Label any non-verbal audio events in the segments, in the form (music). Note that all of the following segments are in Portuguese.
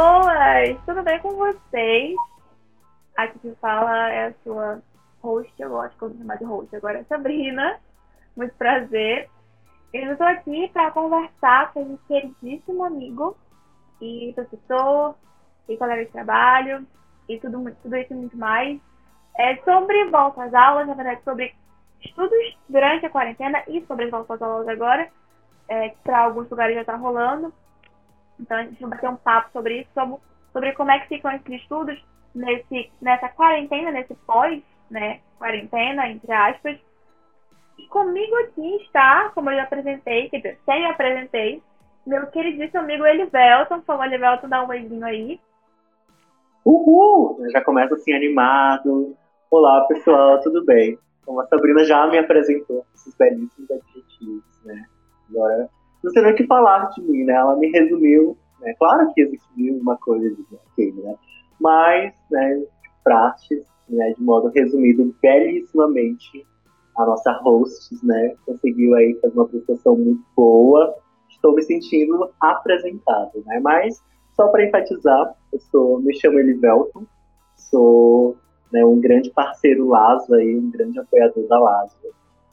pessoas! Tudo bem com vocês? Aqui que fala é a sua host, eu gosto de chamar de host agora, Sabrina. Muito prazer. Eu estou aqui para conversar com um queridíssimo amigo e professor e colega de trabalho e tudo, tudo isso e muito mais. É sobre volta às aulas, na verdade, sobre estudos durante a quarentena e sobre as voltas às aulas agora, é, que para alguns lugares já está rolando. Então a gente vai ter um papo sobre isso, sobre, sobre como é que ficam esses estudos nesse, nessa quarentena, nesse pós, né, quarentena, entre aspas. E comigo aqui está, como eu já apresentei, quer dizer, sem apresentei, meu queridíssimo amigo Elivelton. Por Elivelton, dá um beijinho aí. Uhul! Já começa assim animado. Olá, pessoal, tudo bem? Como a Sabrina já me apresentou esses belíssimos adjetivos, né? Agora, não nem o que falar de mim, né? Ela me resumiu, né? Claro que existiu uma coisa de ok, né? Mas, né, praxis, né, de modo resumido, belíssimamente, a nossa host, né, conseguiu aí fazer uma apresentação muito boa. Estou me sentindo apresentado, né? Mas, só para enfatizar, eu sou, me chamo Elivelton, sou né, um grande parceiro Lazo aí, um grande apoiador da Lazo.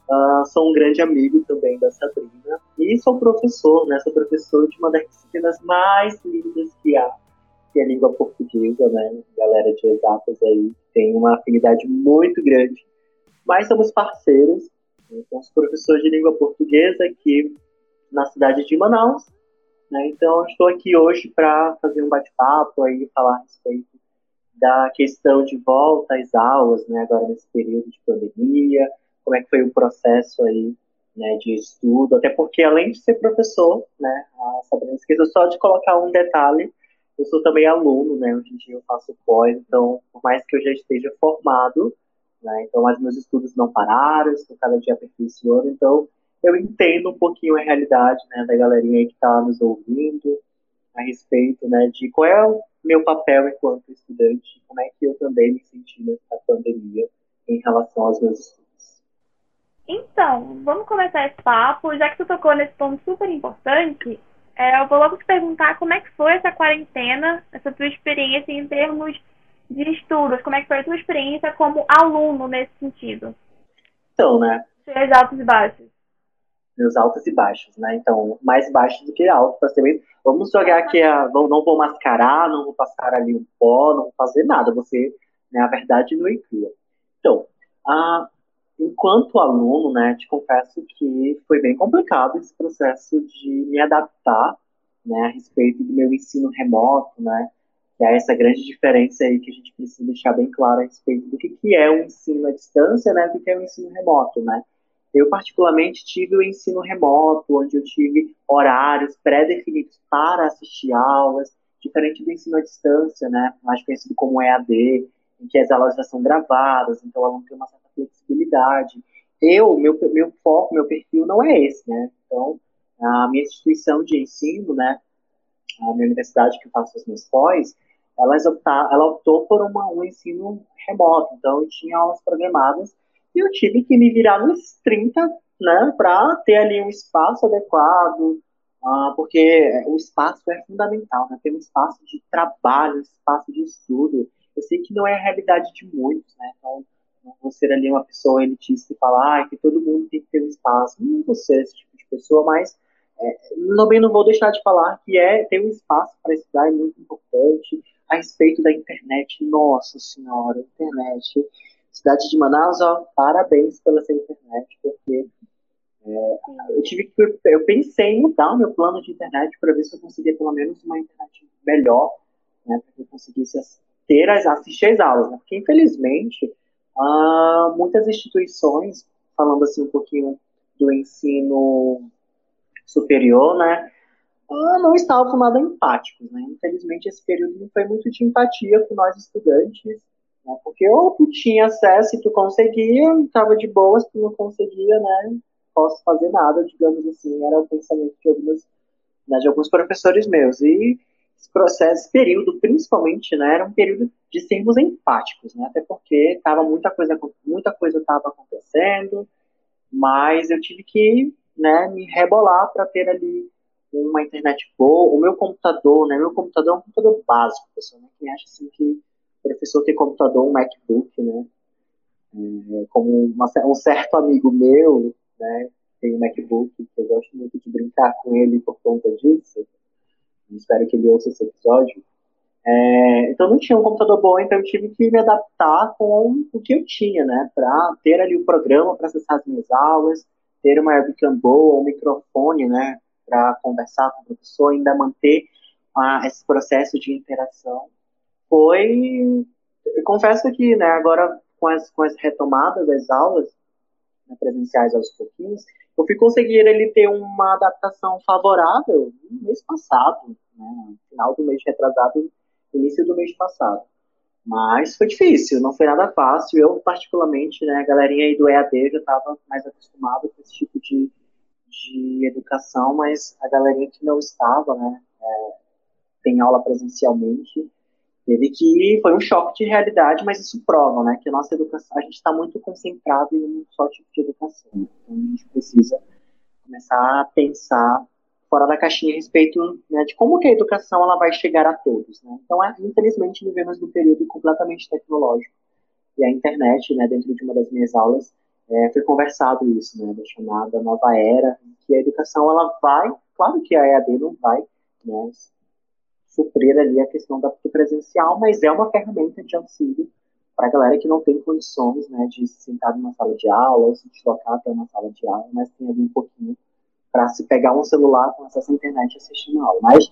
Uh, sou um grande amigo também da Sabrina e sou professor, né? Sou professor de uma das disciplinas mais lindas que há, que é a língua portuguesa, né? Galera de exatas aí tem uma afinidade muito grande. Mas somos parceiros, né? somos professores de língua portuguesa aqui na cidade de Manaus. Né? Então, estou aqui hoje para fazer um bate-papo aí, falar a respeito da questão de volta às aulas, né? Agora nesse período de pandemia, como é que foi o processo aí né, de estudo, até porque além de ser professor, né, a Sabrina esqueceu só de colocar um detalhe, eu sou também aluno, né, hoje em dia eu faço pós, então por mais que eu já esteja formado, né, então mas meus estudos não pararam, estou cada dia aperfeiçoando, então eu entendo um pouquinho a realidade, né, da galerinha aí que está nos ouvindo, a respeito, né, de qual é o meu papel enquanto estudante, como é que eu também me senti nessa pandemia em relação aos meus estudos. Então, vamos começar esse papo. Já que tu tocou nesse ponto super importante, é, eu vou logo te perguntar como é que foi essa quarentena, essa tua experiência em termos de estudos, como é que foi a tua experiência como aluno nesse sentido? Então, né? Seus altos e baixos. Meus altos e baixos, né? Então, mais baixos do que alto, para ser bem. Vamos jogar aqui a. Não vou mascarar, não vou passar ali um pó, não vou fazer nada. Você, né, a verdade não inclua. Então, a, enquanto aluno, né, te confesso que foi bem complicado esse processo de me adaptar, né, a respeito do meu ensino remoto, né, que é essa grande diferença aí que a gente precisa deixar bem claro a respeito do que, que é o ensino à distância, né, do que é o ensino remoto, né. Eu, particularmente, tive o ensino remoto, onde eu tive horários pré-definidos para assistir aulas, diferente do ensino à distância, né, mais conhecido como EAD, em que as aulas já são gravadas, então o aluno tem uma certa flexibilidade. Eu, meu, meu foco, meu perfil não é esse, né? Então, a minha instituição de ensino, né, a minha universidade que eu faço os meus pós, elas optar, ela optou por uma, um ensino remoto, então eu tinha aulas programadas e eu tive que me virar nos 30, né, para ter ali um espaço adequado, uh, porque o espaço é fundamental, né, ter um espaço de trabalho, um espaço de estudo. Eu sei que não é a realidade de muitos, né, então ser ali uma pessoa elitista e falar ah, que todo mundo tem que ter um espaço. Não vou ser esse tipo de pessoa, mas é, também não vou deixar de falar que é ter um espaço para estudar é muito importante. A respeito da internet, nossa senhora, internet. Cidade de Manaus, ó, parabéns pela sua internet, porque é, eu tive que eu pensei em mudar o meu plano de internet para ver se eu conseguia pelo menos uma internet melhor, né, para que eu conseguisse ter as assistir as aulas, né? Porque infelizmente ah, muitas instituições, falando assim um pouquinho do ensino superior, né, ah, não estavam nada empáticos, né? Infelizmente esse período não foi muito de empatia com nós estudantes, né? Porque ou tu tinha acesso e tu conseguia, estava de boas, tu não conseguia, né? Posso fazer nada, digamos assim, era o pensamento de alguns, né, de alguns professores meus. E esse processo, esse período, principalmente, né, era um período de sermos empáticos, né, até porque tava muita coisa, muita coisa estava acontecendo, mas eu tive que, né, me rebolar para ter ali uma internet boa, o meu computador, né? Meu computador é um computador básico, pessoal, né? Quem acha assim que o professor tem computador, um MacBook, né? É, como uma, um certo amigo meu, né? Tem um MacBook, eu gosto muito de brincar com ele por conta disso. Espero que ele ouça esse episódio. É, então não tinha um computador bom, então eu tive que me adaptar com o que eu tinha, né? Para ter ali o programa para acessar as minhas aulas, ter uma webcam boa, um microfone, né? Para conversar com o professor, ainda manter ah, esse processo de interação. Foi, eu confesso que, né? Agora com as, com as retomadas das aulas né, presenciais aos pouquinhos, fui conseguir ele ter uma adaptação favorável no mês passado, né? Final do mês retrasado início do mês passado. Mas foi difícil, não foi nada fácil. Eu, particularmente, né, a galerinha aí do EAD já estava mais acostumada com esse tipo de, de educação, mas a galerinha que não estava, né, é, tem aula presencialmente, teve que foi um choque de realidade, mas isso prova, né, que a nossa educação, a gente está muito concentrado em um só tipo de educação. Então a gente precisa começar a pensar fora da caixinha a respeito né, de como que a educação ela vai chegar a todos. Né? Então, é, infelizmente, vivemos num período completamente tecnológico. E a internet, né, dentro de uma das minhas aulas, é, foi conversado isso, né, da chamada nova era, que a educação ela vai, claro que a EAD não vai né, suprir ali a questão da, do presencial, mas é uma ferramenta de auxílio para a galera que não tem condições né, de se sentar numa sala de aula, se deslocar até uma sala de aula, mas tem ali um pouquinho para se pegar um celular com acesso à internet e assistir aula. Mas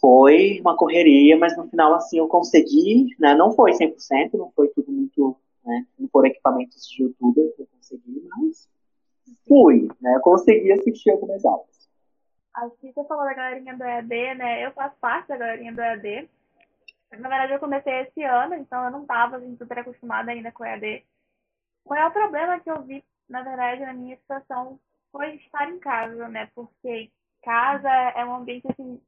foi uma correria, mas no final, assim, eu consegui, né? Não foi 100%, não foi tudo muito, né? Não foram equipamentos de youtuber que eu consegui, mas fui, né? Eu consegui assistir algumas aulas. Acho que você falou da galerinha do EAD, né? Eu faço parte da galerinha do EAD. Na verdade, eu comecei esse ano, então eu não estava assim, super acostumada ainda com o EAD. O maior problema que eu vi, na verdade, na minha situação foi estar em casa, né? Porque casa é um ambiente assim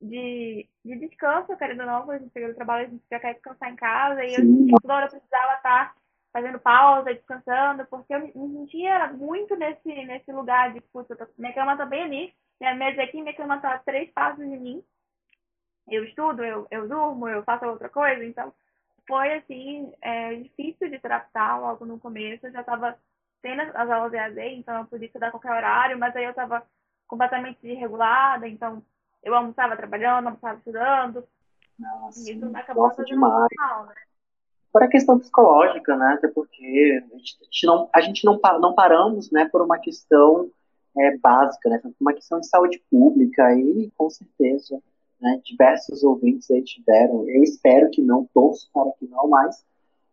de, de descanso, querendo ou não, quando a gente chega do trabalho, a gente já quer descansar em casa, e Sim. eu toda hora precisava estar fazendo pausa, descansando, porque eu me sentia muito nesse, nesse lugar de, puta, minha cama tá bem ali, minha mesa aqui, minha cama tá a três passos de mim, eu estudo, eu, eu durmo, eu faço outra coisa, então foi, assim, é, difícil de tratar logo no começo, eu já estava tendo as aulas EAD, então eu podia estudar a qualquer horário, mas aí eu estava completamente desregulada, então eu almoçava trabalhando, almoçava estudando. Nossa, e isso acabou fazendo demais. mal, né? Por a questão psicológica, né? Até porque a gente, a gente não, a gente não, não paramos, né, por uma questão é, básica, né? Uma questão de saúde pública e com certeza, né, diversos ouvintes aí tiveram. Eu espero que não, torço para que não, mas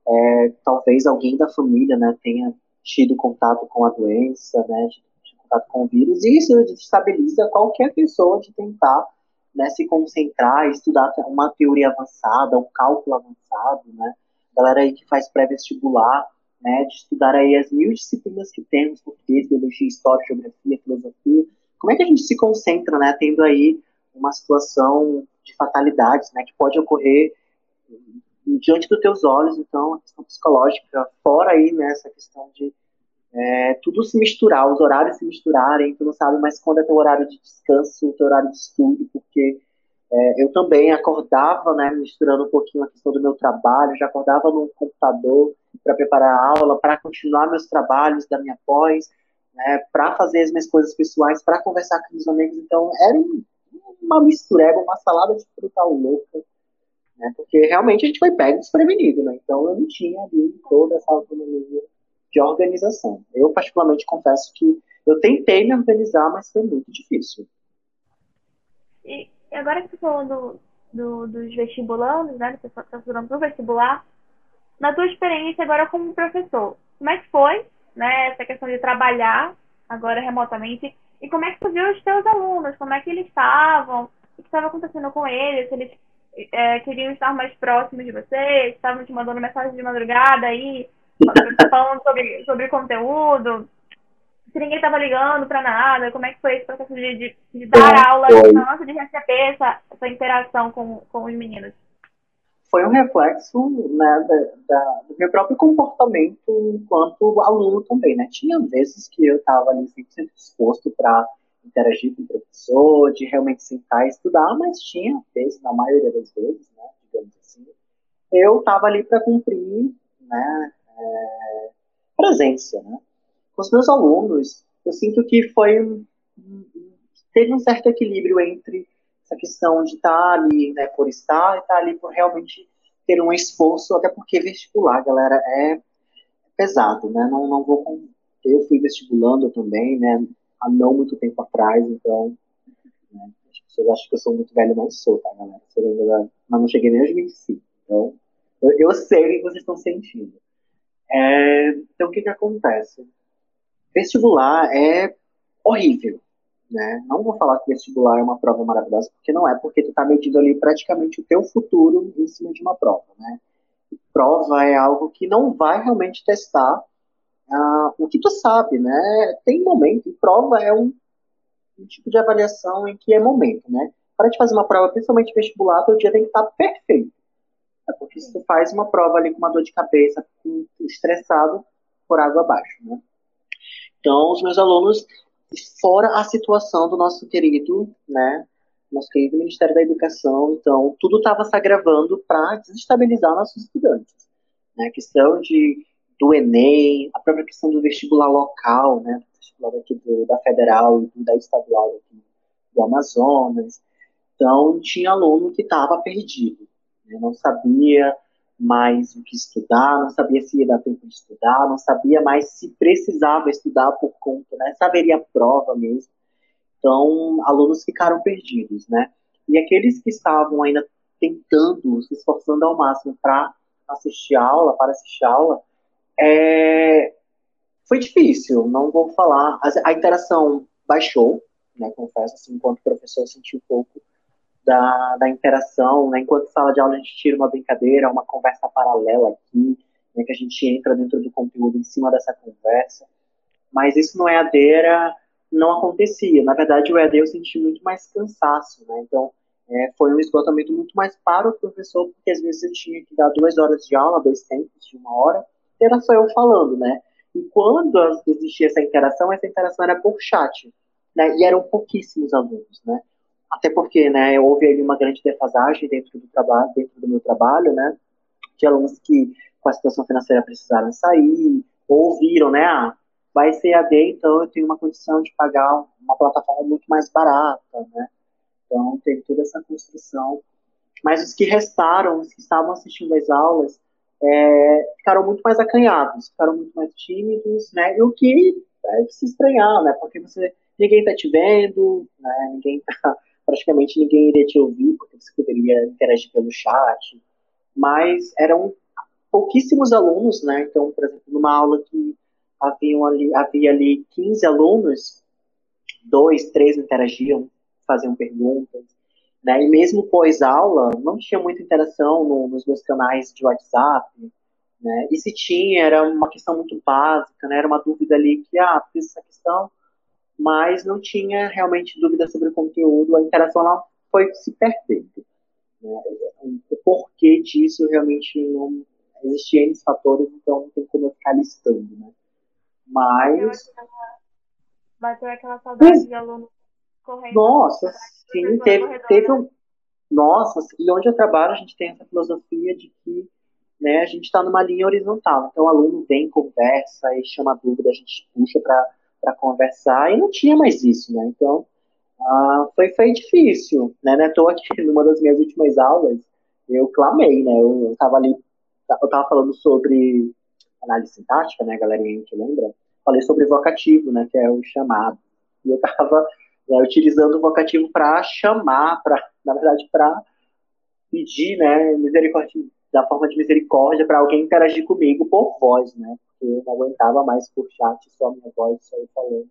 é, talvez alguém da família, né, tenha tido contato com a doença, né, tido contato com o vírus, e isso desestabiliza qualquer pessoa de tentar né, se concentrar, estudar uma teoria avançada, um cálculo avançado, né, galera aí que faz pré-vestibular, né, de estudar aí as mil disciplinas que temos, português, biologia, história, geografia, filosofia, como é que a gente se concentra, né, tendo aí uma situação de fatalidades, né, que pode ocorrer diante dos teus olhos, então, a questão psicológica, fora aí né, questão de é, tudo se misturar, os horários se misturarem, tu não sabe mais quando é teu horário de descanso, teu horário de estudo, porque é, eu também acordava, né, misturando um pouquinho a questão do meu trabalho, já acordava no computador para preparar a aula, para continuar meus trabalhos da minha pós, né, para fazer as minhas coisas pessoais, para conversar com meus amigos, então era uma mistureba, uma salada de fruta louca, né? Porque realmente a gente foi pego desprevenido, né? Então eu não tinha ali toda essa autonomia de organização. Eu, particularmente, confesso que eu tentei me organizar, mas foi muito difícil. E agora que você falou do, do, dos vestibulandos, né? Que está estudando para o vestibular, na tua experiência agora como professor, como é que foi, né? Essa questão de trabalhar agora remotamente e como é que tu viu os teus alunos, como é que eles estavam, o que estava acontecendo com eles, se eles é, queriam estar mais próximos de vocês, estavam te mandando mensagem de madrugada aí, falando sobre, sobre conteúdo, se ninguém estava ligando para nada, como é que foi esse processo de, de, de dar aula à de receber essa, essa interação com, com os meninos? Foi um reflexo né, da, da, do meu próprio comportamento enquanto aluno também, né? Tinha vezes que eu estava ali 100% disposto para interagir com o professor, de realmente sentar e estudar, mas tinha vezes, na maioria das vezes, né, digamos assim, eu estava ali para cumprir, né, é, presença, né. Com os meus alunos, eu sinto que foi teve um certo equilíbrio entre essa questão de estar tá ali, né, por estar, e estar tá ali por realmente ter um esforço, até porque vestibular, galera, é pesado, né? Não, não vou com... Eu fui vestibulando também, né? Há não muito tempo atrás, então. Né, as pessoas acham que eu sou muito velho, não sou, tá, galera? Ainda, mas não cheguei nem aos 25. Então, eu, eu sei o que vocês estão sentindo. É, então, o que que acontece? Vestibular é horrível, né? Não vou falar que vestibular é uma prova maravilhosa, porque não é, porque tu está medindo ali praticamente o teu futuro em cima de uma prova, né? Prova é algo que não vai realmente testar uh, o que tu sabe, né? Tem momento, e prova é um, um, tipo de avaliação em que é momento, né? Para te fazer uma prova, principalmente vestibular, teu dia tem que estar tá perfeito. É porque se tu faz uma prova ali com uma dor de cabeça, estressado, por água abaixo, né? Então, os meus alunos, fora a situação do nosso querido, né, nosso querido Ministério da Educação, então tudo estava se agravando para desestabilizar nossos estudantes. Né, a questão de, do Enem, a própria questão do vestibular local, né, vestibular aqui do, da Federal e da Estadual aqui do Amazonas. Então, tinha aluno que estava perdido, né, não sabia mais o que estudar, não sabia se ia dar tempo de estudar, não sabia mais se precisava estudar por conta, né? Saberia a prova mesmo. Então, alunos ficaram perdidos, né? E aqueles que estavam ainda tentando, se esforçando ao máximo para assistir aula, para assistir aula, é... foi difícil, não vou falar. A interação baixou, né? Confesso, assim, enquanto professor, eu senti um pouco da, da interação, né? Enquanto sala de aula a gente tira uma brincadeira, uma conversa paralela aqui, né? que a gente entra dentro do conteúdo em cima dessa conversa. Mas isso no EAD era, não acontecia. Na verdade, o EAD eu senti muito mais cansaço, né? Então, é, foi um esgotamento muito mais para o professor, porque às vezes eu tinha que dar duas horas de aula, dois tempos de uma hora, e era só eu falando, né? E quando existia essa interação, essa interação era por chat, né? E eram pouquíssimos alunos, né? Até porque, né, houve ali uma grande defasagem dentro do trabalho, dentro do meu trabalho, né, de alunos que com a situação financeira precisaram sair, ouviram, né, ah, vai ser AD, então eu tenho uma condição de pagar uma plataforma muito mais barata, né, então teve toda essa construção, mas os que restaram, os que estavam assistindo às aulas, é, ficaram muito mais acanhados, ficaram muito mais tímidos, né, e o que é de se estranhar, né, porque você, ninguém está te vendo, né, ninguém está praticamente ninguém iria te ouvir, porque você poderia interagir pelo chat, mas eram pouquíssimos alunos, né? Então, por exemplo, numa aula que haviam ali, havia ali 15 alunos, dois, três interagiam, faziam perguntas, né? E mesmo pós-aula, não tinha muita interação no, nos meus canais de WhatsApp, né? E se tinha, era uma questão muito básica, né? Era uma dúvida ali que, ah, fiz essa questão, mas não tinha realmente dúvida sobre o conteúdo, a interação lá foi se perdendo. Né? O porquê disso realmente não existia N fatores, então não tem como eu ficar listando, né? Mas. Bateu aquela saudade de aluno correndo. Nossa, sim, teve, teve um. Nossa, e onde eu trabalho a gente tem essa filosofia de que né, a gente está numa linha horizontal. Então o aluno vem, conversa e chama dúvida, a gente puxa para para conversar e não tinha mais isso, né? Então, ah, foi, foi difícil, né? Estou aqui (laughs) numa das minhas últimas aulas, eu clamei, né? Eu, estava ali, eu estava falando sobre análise sintática, né, galerinha que lembra? Falei sobre vocativo, né, que é o chamado. E eu estava né, utilizando o vocativo para chamar, para, (laughs) na verdade, para pedir, né, misericórdia, da forma de misericórdia para alguém interagir comigo por voz, né? Porque eu não aguentava mais por chat só a minha voz só eu falando.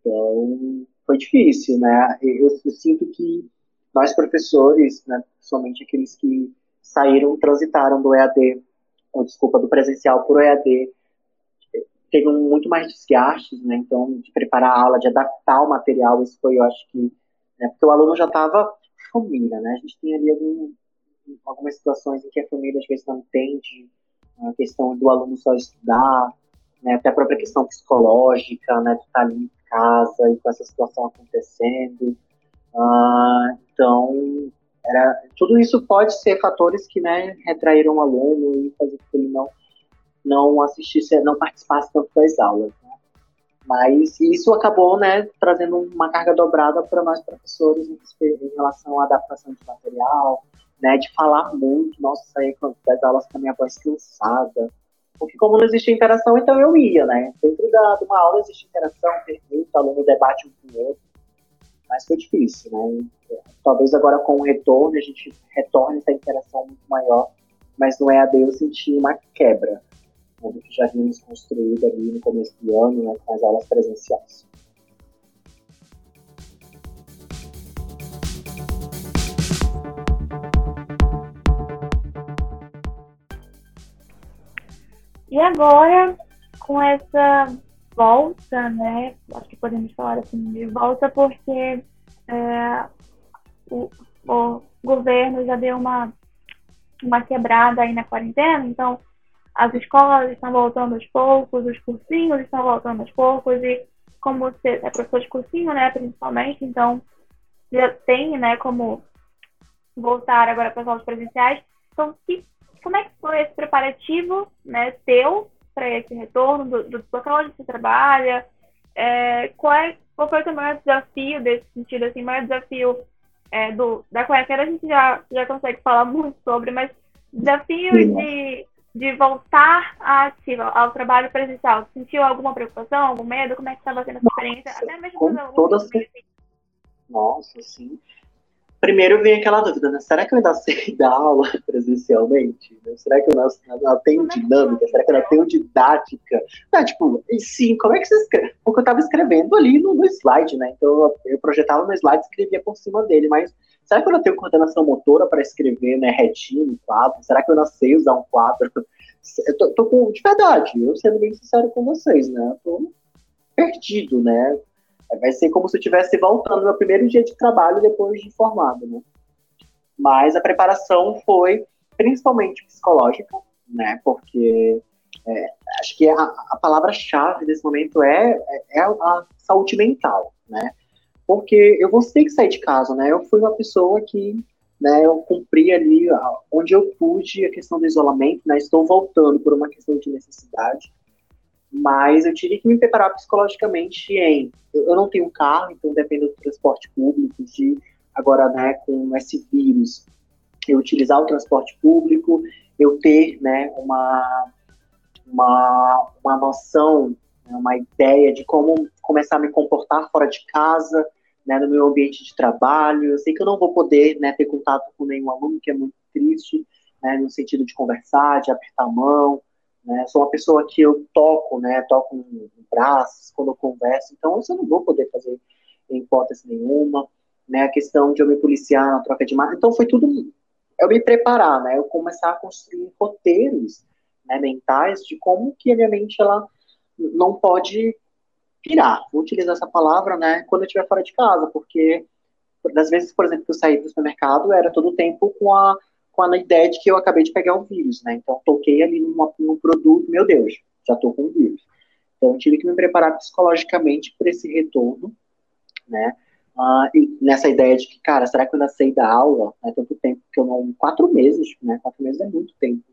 Então, foi difícil, né? Eu, eu, sinto que nós professores, né, somente aqueles que saíram, transitaram do EAD, ou desculpa, do presencial para o EAD, teve muito mais desgastes, né? Então, de preparar a aula, de adaptar o material, isso foi, eu acho que, né, porque o aluno já estava família, né? A gente tem ali algum, algumas situações em que a família às vezes não entende a questão do aluno só estudar, né, até a própria questão psicológica, né, de estar tá ali casa e com essa situação acontecendo. Uh, então, era, tudo isso pode ser fatores que né, retraíram o aluno e fazer com que ele não, não assistisse, não participasse tanto das aulas. Mas isso acabou né, trazendo uma carga dobrada para nós professores em relação à adaptação de material, né, de falar muito, nossa, sair das aulas com a minha voz cansada. Porque como não existia interação, então eu ia, né? Dentro de uma aula existe interação, pergunta, aluno debate um com o outro. Mas foi difícil, né? Talvez agora com o retorno a gente retorne essa interação muito maior, mas no EAD eu senti uma quebra né, do que já vimos construído ali no começo do ano, né, com as aulas presenciais. E agora, com essa volta, né? Acho que podemos falar assim de volta, porque é, o, o governo já deu uma, uma quebrada aí na quarentena, então as escolas estão voltando aos poucos, os cursinhos estão voltando aos poucos, e como você é professor de cursinho, né, principalmente, então já tem, né, como voltar agora para as aulas presenciais. Então, que como é que foi esse preparativo né, teu para esse retorno do, do local onde você trabalha? É, qual, é, qual foi o teu maior desafio desse sentido? Assim, maior desafio é, do, da quarentena a gente já, já consegue falar (laughs) muito sobre, mas desafio de, de voltar à ativa, ao trabalho presencial. Sentiu alguma preocupação, algum medo? Como é que estava sendo essa experiência? Até mesmo com todas... Nossa, sim primeiro vem aquela dúvida, né? Será que eu ainda sei dar aula presencialmente? Será que eu ainda tenho dinâmica? Será que eu ainda tenho didática? Não, tipo, e sim, como é que você escreve? Porque eu estava escrevendo ali no, no, slide, né? Então eu projetava no slide e escrevia por cima dele, mas será que eu ainda tenho coordenação motora para escrever né, retinho no quadro? Será que eu ainda sei usar um quadro? Eu tô, tô com, de verdade, eu sendo bem sincero com vocês, né? Eu tô perdido, né? Vai ser como se eu estivesse voltando no primeiro dia de trabalho depois de formado, né? Mas a preparação foi principalmente psicológica, né? Porque é, acho que a, a palavra-chave desse momento é, é, é a saúde mental, né? Porque eu vou ter que sair de casa, né? Eu fui uma pessoa que, né, eu cumpri ali onde eu pude a questão do isolamento, né? Estou voltando por uma questão de necessidade, mas eu tive que me preparar psicologicamente em eu não tenho carro, então dependo do transporte público, de agora, né, com esse vírus, eu utilizar o transporte público, eu ter, né, uma, uma, uma noção, né, uma ideia de como começar a me comportar fora de casa, né, no meu ambiente de trabalho. Eu sei que eu não vou poder, né, ter contato com nenhum aluno, que é muito triste, né, no sentido de conversar, de apertar a mão, né? Sou uma pessoa que eu toco, né? Toco em braços quando eu converso, então isso eu não vou poder fazer em hipótese nenhuma. Né? A questão de eu me policiar na troca de marca. Então foi tudo eu me preparar, né? Eu começar a construir roteiros né, mentais de como que a minha mente ela não pode pirar. Vou utilizar essa palavra, né? Quando eu estiver fora de casa, porque das vezes, por exemplo, que eu saí do supermercado, era todo o tempo com a com a ideia de que eu acabei de pegar o vírus, né? Então, toquei ali numa, num produto, meu Deus, já tô com o vírus. Então, eu tive que me preparar psicologicamente para esse retorno, né? Uh, nessa ideia de que, cara, será que eu ainda sei da aula? Né, tanto tempo que eu não. Quatro meses, né? Quatro meses é muito tempo.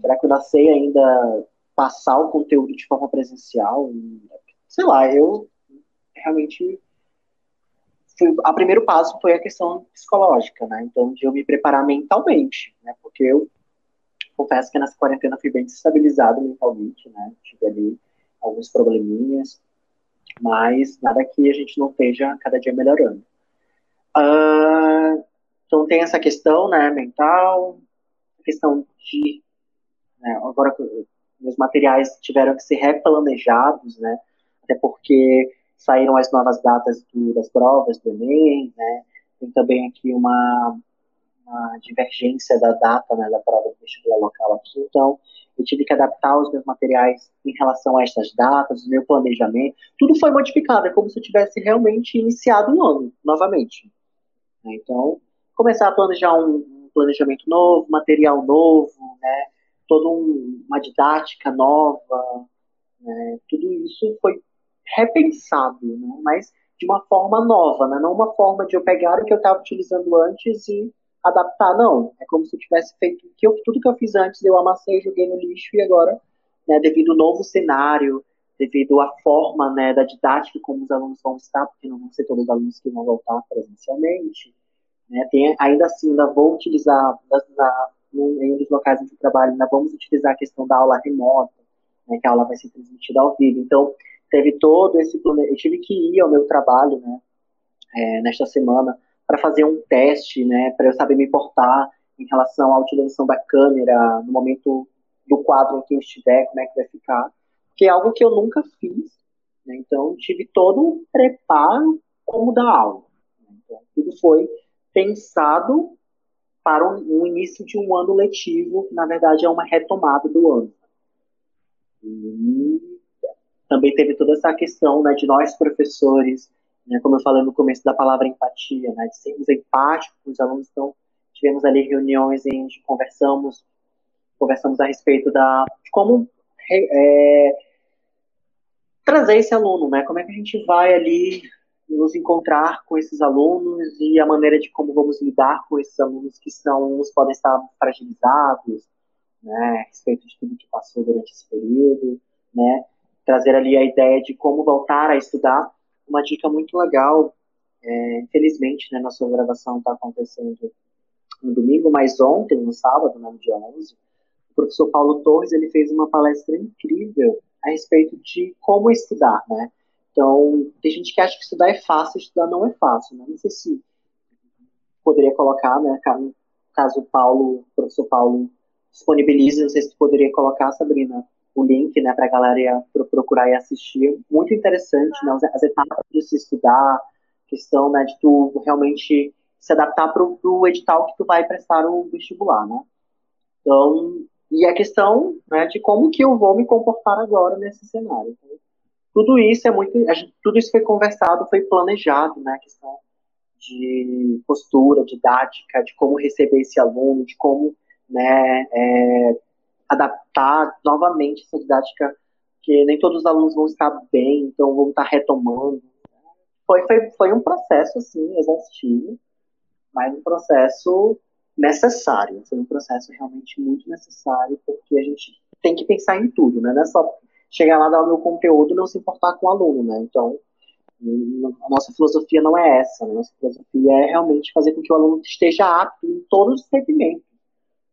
Será que eu ainda sei ainda passar o conteúdo de forma presencial? Sei lá, eu realmente a primeiro passo foi a questão psicológica, né? Então, de eu me preparar mentalmente, né? Porque eu confesso que nessa quarentena fui bem desestabilizado mentalmente, né? Tive ali alguns probleminhas, mas nada que a gente não esteja cada dia melhorando. Uh, então, tem essa questão, né? Mental, a questão de. Né, agora, meus materiais tiveram que ser replanejados, né? Até porque saíram as novas datas do, das provas do Enem, né? Tem também aqui uma, uma divergência da data né, da prova do vestibular local aqui, então eu tive que adaptar os meus materiais em relação a essas datas, o meu planejamento, tudo foi modificado, é como se eu tivesse realmente iniciado um ano, novamente. Né? Então, começar a planejar um, planejamento novo, material novo, né? toda um, uma didática nova, né? tudo isso foi repensado, né? mas de uma forma nova, né? não uma forma de eu pegar o que eu estava utilizando antes e adaptar, não. É como se eu tivesse feito que eu, tudo que eu fiz antes, eu amassei, joguei no lixo e agora, né, devido ao novo cenário, devido à forma né, da didática como os alunos vão estar, porque não vão ser todos os alunos que vão voltar presencialmente, né, tem, ainda assim, ainda vou utilizar, na, na, em um dos locais onde eu trabalho, ainda vamos utilizar a questão da aula remota, né, que a aula vai ser transmitida ao vivo. Então, teve todo esse plano. Eu tive que ir ao meu trabalho, né, é, nesta semana, para fazer um teste, né, para eu saber me portar em relação à utilização da câmera no momento do quadro em que eu estiver, como é que vai ficar, que é algo que eu nunca fiz, né, então tive todo um preparo como da aula. Né, então, tudo foi pensado para o início de um ano letivo, que na verdade é uma retomada do ano. E também teve toda essa questão né, de nós professores, né, como eu falei no começo da palavra empatia, né, de sermos empáticos com os alunos. Então, tivemos ali reuniões em que conversamos, conversamos a respeito da, de como é, trazer esse aluno, né, como é que a gente vai ali nos encontrar com esses alunos e a maneira de como vamos lidar com esses alunos que são, uns podem estar fragilizados, né, a respeito de tudo que passou durante esse período, né, trazer ali a ideia de como voltar a estudar. Uma dica muito legal, é, infelizmente, né, nossa gravação está acontecendo no domingo, mas ontem, no sábado, né, no dia 11, o professor Paulo Torres ele fez uma palestra incrível a respeito de como estudar, né? Então, tem gente que acha que estudar é fácil, estudar não é fácil, né? Não sei se poderia colocar, né, caso o Paulo, o professor Paulo disponibilize, não sei se poderia colocar, Sabrina, o link, né, para a galera procurar e assistir. Muito interessante, né, as etapas de se estudar, questão, né, de tu realmente se adaptar para o edital que tu vai prestar o vestibular, né. Então, e a questão, né, de como que eu vou me comportar agora nesse cenário. Então, tudo isso é muito, tudo isso foi conversado, foi planejado, né, a questão de postura, didática, de como receber esse aluno, de como, né, é, adaptar novamente essa didática, que nem todos os alunos vão estar bem, então vão estar retomando. Foi, foi, foi um processo, assim, exaustivo, mas um processo necessário. Foi um processo realmente muito necessário, porque a gente tem que pensar em tudo, né? Não é só chegar lá, dar o meu conteúdo e não se importar com o aluno, né? Então, a nossa filosofia não é essa. Né? A nossa filosofia é realmente fazer com que o aluno esteja apto em todos os segmentos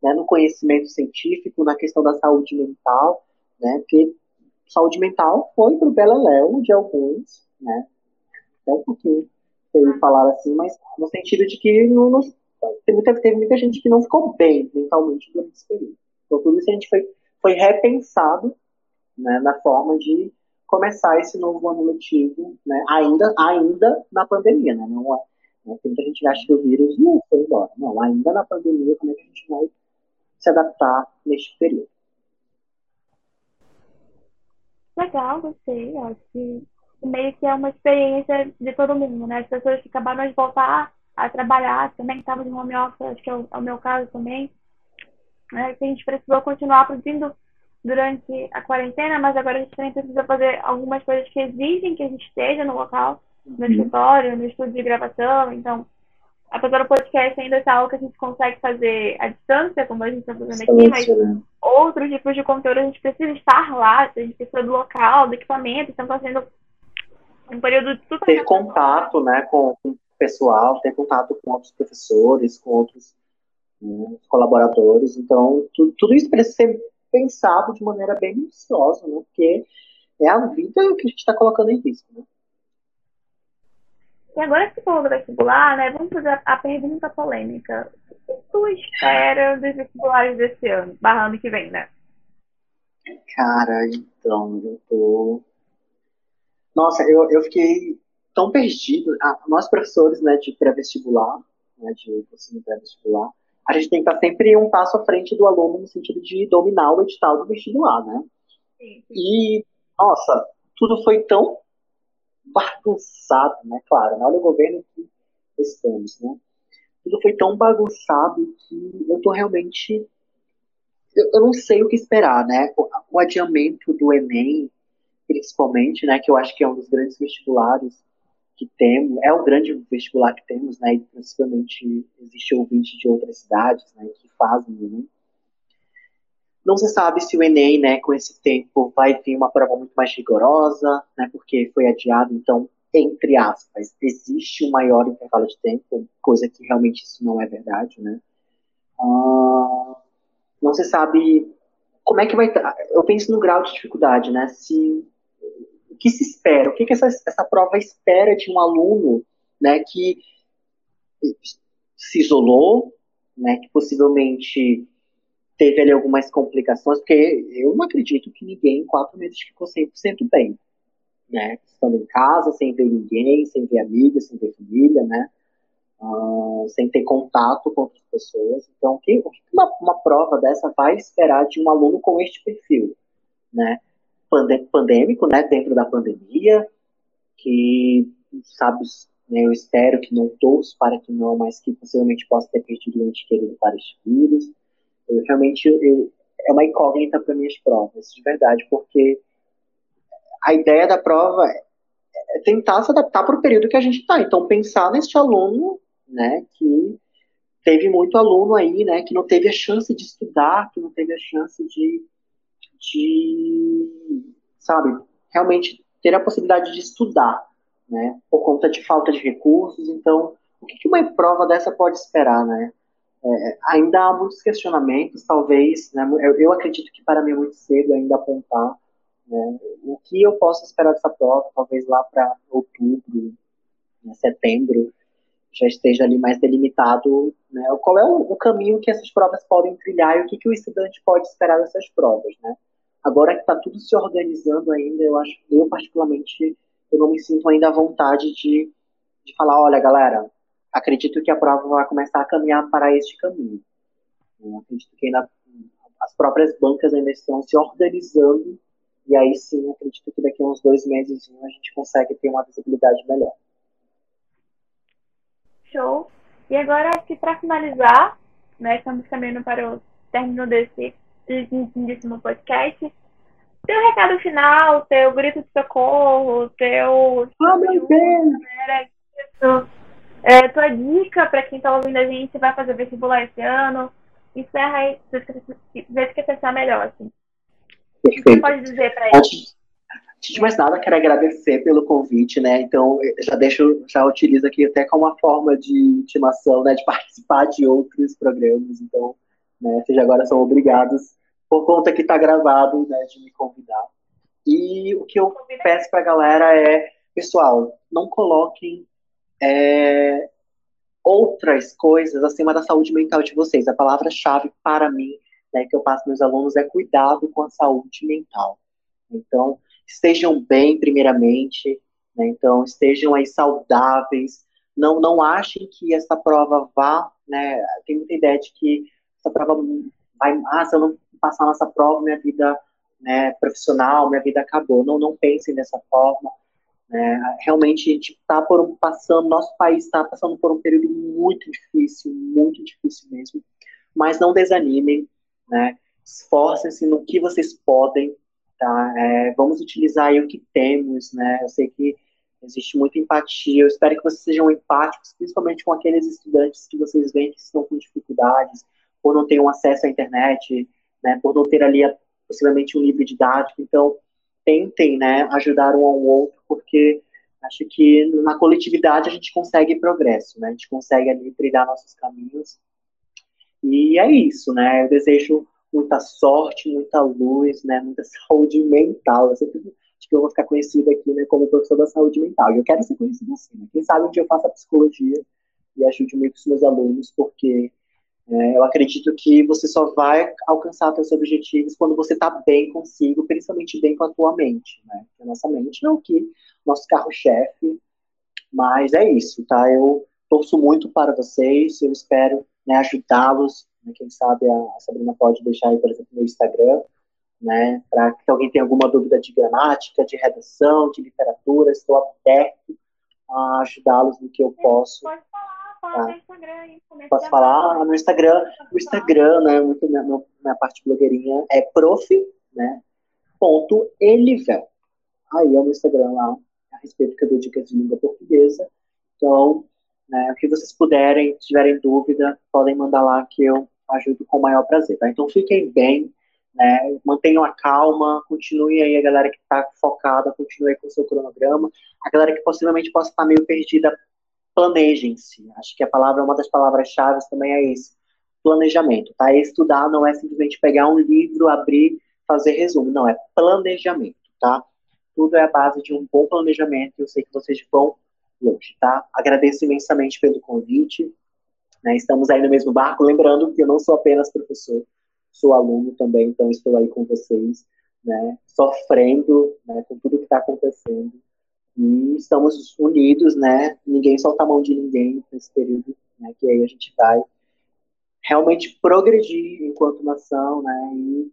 né, no conhecimento científico, na questão da saúde mental, né, porque saúde mental foi para o beleléu de alguns, né, até um pouquinho eu falar assim, mas no sentido de que não, não, teve, muita, teve muita gente que não ficou bem mentalmente durante esse período. Então tudo isso a gente foi, foi repensado né, na forma de começar esse novo ano letivo, né, ainda, ainda na pandemia, né, não é, né, muita gente acha que o vírus não foi embora, não, ainda na pandemia, como é que a gente vai se adaptar neste período. Legal, gostei. Acho que meio que é uma experiência de todo mundo, né? As pessoas que acabaram de voltar a trabalhar também estavam de home office, acho que é o, é o meu caso também. É, que a gente precisou continuar produzindo durante a quarentena, mas agora a gente também precisa fazer algumas coisas que exigem que a gente esteja no local, no uhum. escritório, no estúdio de gravação. Então, apesar do podcast ainda ser algo que a gente consegue fazer à distância, como a gente está fazendo aqui, mas né? outros tipos de conteúdo a gente precisa estar lá, a gente precisa do local, do equipamento, então está sendo um período super... Ter contato, né, com o pessoal, ter contato com outros professores, com outros né, colaboradores, então tudo, tudo isso precisa ser pensado de maneira bem minuciosa, né, porque é a vida que a gente está colocando em risco, né. E agora que você falou do vestibular, né, vamos fazer a pergunta polêmica. O que tu espera dos vestibulares desse ano, barra ano que vem, né? Cara, então, eu tô... Nossa, eu, eu fiquei tão perdido. Ah, nós professores, né, de pré-vestibular, né, de cursinho pré-vestibular, a gente tem que estar sempre um passo à frente do aluno no sentido de dominar o edital do vestibular, né? Sim, sim. E, nossa, tudo foi tão bagunçado, né? Claro, né? olha o governo que estamos, né? Tudo foi tão bagunçado que eu tô realmente. Eu, eu não sei o que esperar, né? O, o adiamento do Enem principalmente, né, que eu acho que é um dos grandes vestibulares que temos, é o grande vestibular que temos, né, e principalmente existe ouvinte de outras cidades, né, que fazem o Enem. Não se sabe se o Enem, né, com esse tempo, vai vir uma prova muito mais rigorosa, né, porque foi adiado, então, entre aspas, existe um maior intervalo de tempo, coisa que realmente isso não é verdade, né. Uh, não se sabe como é que vai estar. Eu penso no grau de dificuldade, né, se o que se espera, o que, que essa, essa prova espera de um aluno né, que se isolou, né, que possivelmente teve ali algumas complicações, porque eu não acredito que ninguém em quatro meses ficou 100% bem, né, estando em casa, sem ver ninguém, sem ver amigos, sem ver família, né, uh, sem ter contato com outras pessoas. Então, o que, uma, uma prova dessa vai esperar de um aluno com este perfil, né? pandêmico, né, dentro da pandemia, que, sabe, né, eu espero que não torço para que não, mas que possivelmente possa ter perdido um ente querido para este vírus. Eu realmente, eu, é uma incógnita para minhas provas, de verdade, porque a ideia da prova é tentar se adaptar para o período que a gente está. Então, pensar neste aluno, né, que teve muito aluno aí, né, que não teve a chance de estudar, que não teve a chance de de, sabe, realmente ter a possibilidade de estudar, né, por conta de falta de recursos. Então, o que, que uma prova dessa pode esperar, né? É, ainda há muitos questionamentos, talvez, né, eu, eu, acredito que para mim é muito cedo ainda apontar né, o que eu posso esperar dessa prova, talvez lá para outubro, né, setembro, já esteja ali mais delimitado né, qual é o, o, caminho que essas provas podem trilhar e o que, que o estudante pode esperar dessas provas, né? Agora que está tudo se organizando ainda, eu acho, eu particularmente, eu não me sinto ainda à vontade de, de falar, olha, galera, acredito que a prova vai começar a caminhar para este caminho. Eu acredito que ainda as próprias bancas ainda estão se organizando e aí sim, acredito que daqui a uns dois meses a gente consegue ter uma visibilidade melhor. Show. E agora, acho que para finalizar, né, estamos caminhando para o término desse lindíssimo podcast. Teu recado final, teu grito de socorro, teu. Oh, meu Deus! É, tua dica para quem está ouvindo a gente vai fazer vestibular esse ano. Encerra aí, vê se quer pensar melhor. Assim. O que você pode dizer para eles? Antes de mais nada, quero agradecer pelo convite, né? Então, já deixo, já utilizo aqui até como uma forma de intimação, né? De (laughs) participar de outros programas. Então, né? Vocês agora são obrigados, por conta que está gravado, né? De me convidar. E o que eu peço para a galera é, pessoal, não coloquem é, outras coisas acima da saúde mental de vocês. A palavra-chave para mim, né, que eu passo meus alunos é cuidado com a saúde mental. Então, estejam bem, primeiramente, né? então estejam aí saudáveis. Não, não achem que essa prova vá, né? Tem muita ideia de que essa prova vai, ah, se eu não passar nessa prova, minha vida né, profissional, minha vida acabou. Não, não pensem dessa forma. Né? Realmente a gente está passando, nosso país está passando por um período muito difícil, muito difícil mesmo. Mas não desanimem, né? Esforcem-se no que vocês podem, tá? É, vamos utilizar o que temos, né? Eu sei que existe muita empatia, eu espero que vocês sejam empáticos, principalmente com aqueles estudantes que vocês veem que estão com dificuldades, por não ter um acesso à internet, né? Por não ter ali possivelmente um livro didático, então tentem, né, ajudar um ao outro, porque acho que na coletividade a gente consegue progresso, né? A gente consegue ali trilhar nossos caminhos. E é isso, né? Eu desejo muita sorte, muita luz, né, muita (laughs) saúde mental. Eu sempre acho que eu vou ficar conhecido aqui né, como professor da saúde mental. E eu quero ser conhecido assim. Né? Quem sabe um dia eu faça psicologia e ajude os meus alunos, porque eu acredito que você só vai alcançar seus objetivos quando você está bem consigo, principalmente bem com a tua mente. Né? a nossa mente é o que nosso carro-chefe. Mas é isso, tá? Eu torço muito para vocês, eu espero né, ajudá-los né? Quem sabe a Sabrina pode deixar aí, por exemplo, no Instagram, né? Para que alguém tenha alguma dúvida de gramática, de redação, de literatura, estou aberto a ajudá-los no que eu posso. Pode falar, tá? no Instagram aí. Posso falar no Instagram, no Instagram, né? Muito minha, minha parte blogueirinha é prof, né? Ponto Elivel. aí ao meu Instagram lá, a respeito que eu dou dicas de língua portuguesa. Então, né, o que vocês puderem, tiverem dúvida, podem mandar lá que eu ajudo com o maior prazer, tá? Então fiquem bem, né, mantenham a calma, continuem aí a galera que está focada, continue com o seu cronograma. A galera que possivelmente possa estar meio perdida, planejem-se. Acho que a palavra, uma das palavras-chave também é isso, planejamento, tá? Estudar não é simplesmente pegar um livro, abrir, fazer resumo, não, é planejamento, tá? Tudo é a base de um bom planejamento e eu sei que vocês vão longe, tá? Agradeço imensamente pelo convite. Né? Estamos aí no mesmo barco, lembrando que eu não sou apenas professor, sou aluno também, então estou aí com vocês, né? Sofrendo né, com tudo que está acontecendo. E estamos unidos, né? Ninguém solta a mão de ninguém nesse período, né? Que aí a gente vai realmente progredir enquanto nação, né? E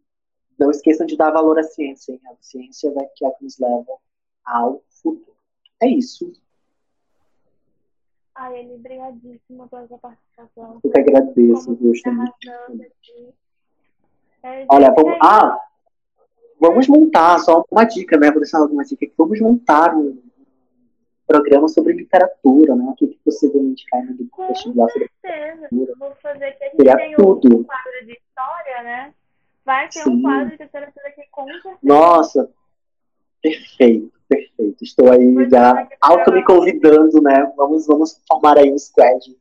não esqueçam de dar valor à ciência, hein? A ciência vai que é que nos leva ao futuro. É isso. Ai, Eli, obrigadíssima pela sua participação. Eu que agradeço, viu, é, Olha, vamos, é ah, vamos montar, só uma dica, né? Vou deixar alguma dica aqui. Vamos montar um programa sobre literatura, né? O que você vai indicar no vestibular sobre literatura. Vou fazer que a gente Seria tem tudo. um quadro de história, né? Vai ter Sim. um quadro de literatura com certeza. Nossa, perfeito, perfeito. Estou aí já auto me convidando, né? Vamos, vamos formar aí um squad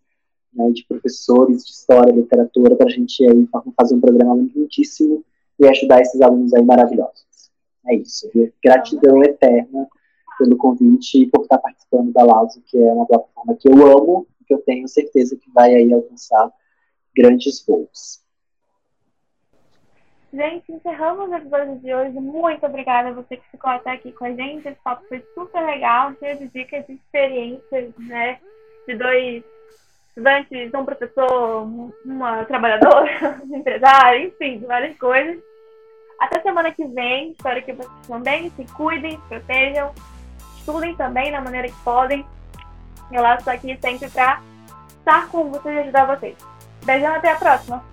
né, de professores de história, literatura, para a gente aí fazer um programa lindíssimo e ajudar esses alunos aí maravilhosos. É isso. Gratidão eterna pelo convite e por estar participando da Lazo, que é uma plataforma que eu amo e que eu tenho certeza que vai aí alcançar grandes voos. Gente, encerramos o episódio de hoje. Muito obrigada a você que ficou até aqui com a gente. Esse papo foi super legal, cheio de dicas e experiências, né? De dois estudantes, um professor, uma trabalhadora, (laughs) um empresário, enfim, várias coisas. Até semana que vem. Espero que vocês também se cuidem, se protejam, estudem também da maneira que podem. Eu estou aqui sempre para estar com vocês e ajudar vocês. Beijão, até a próxima!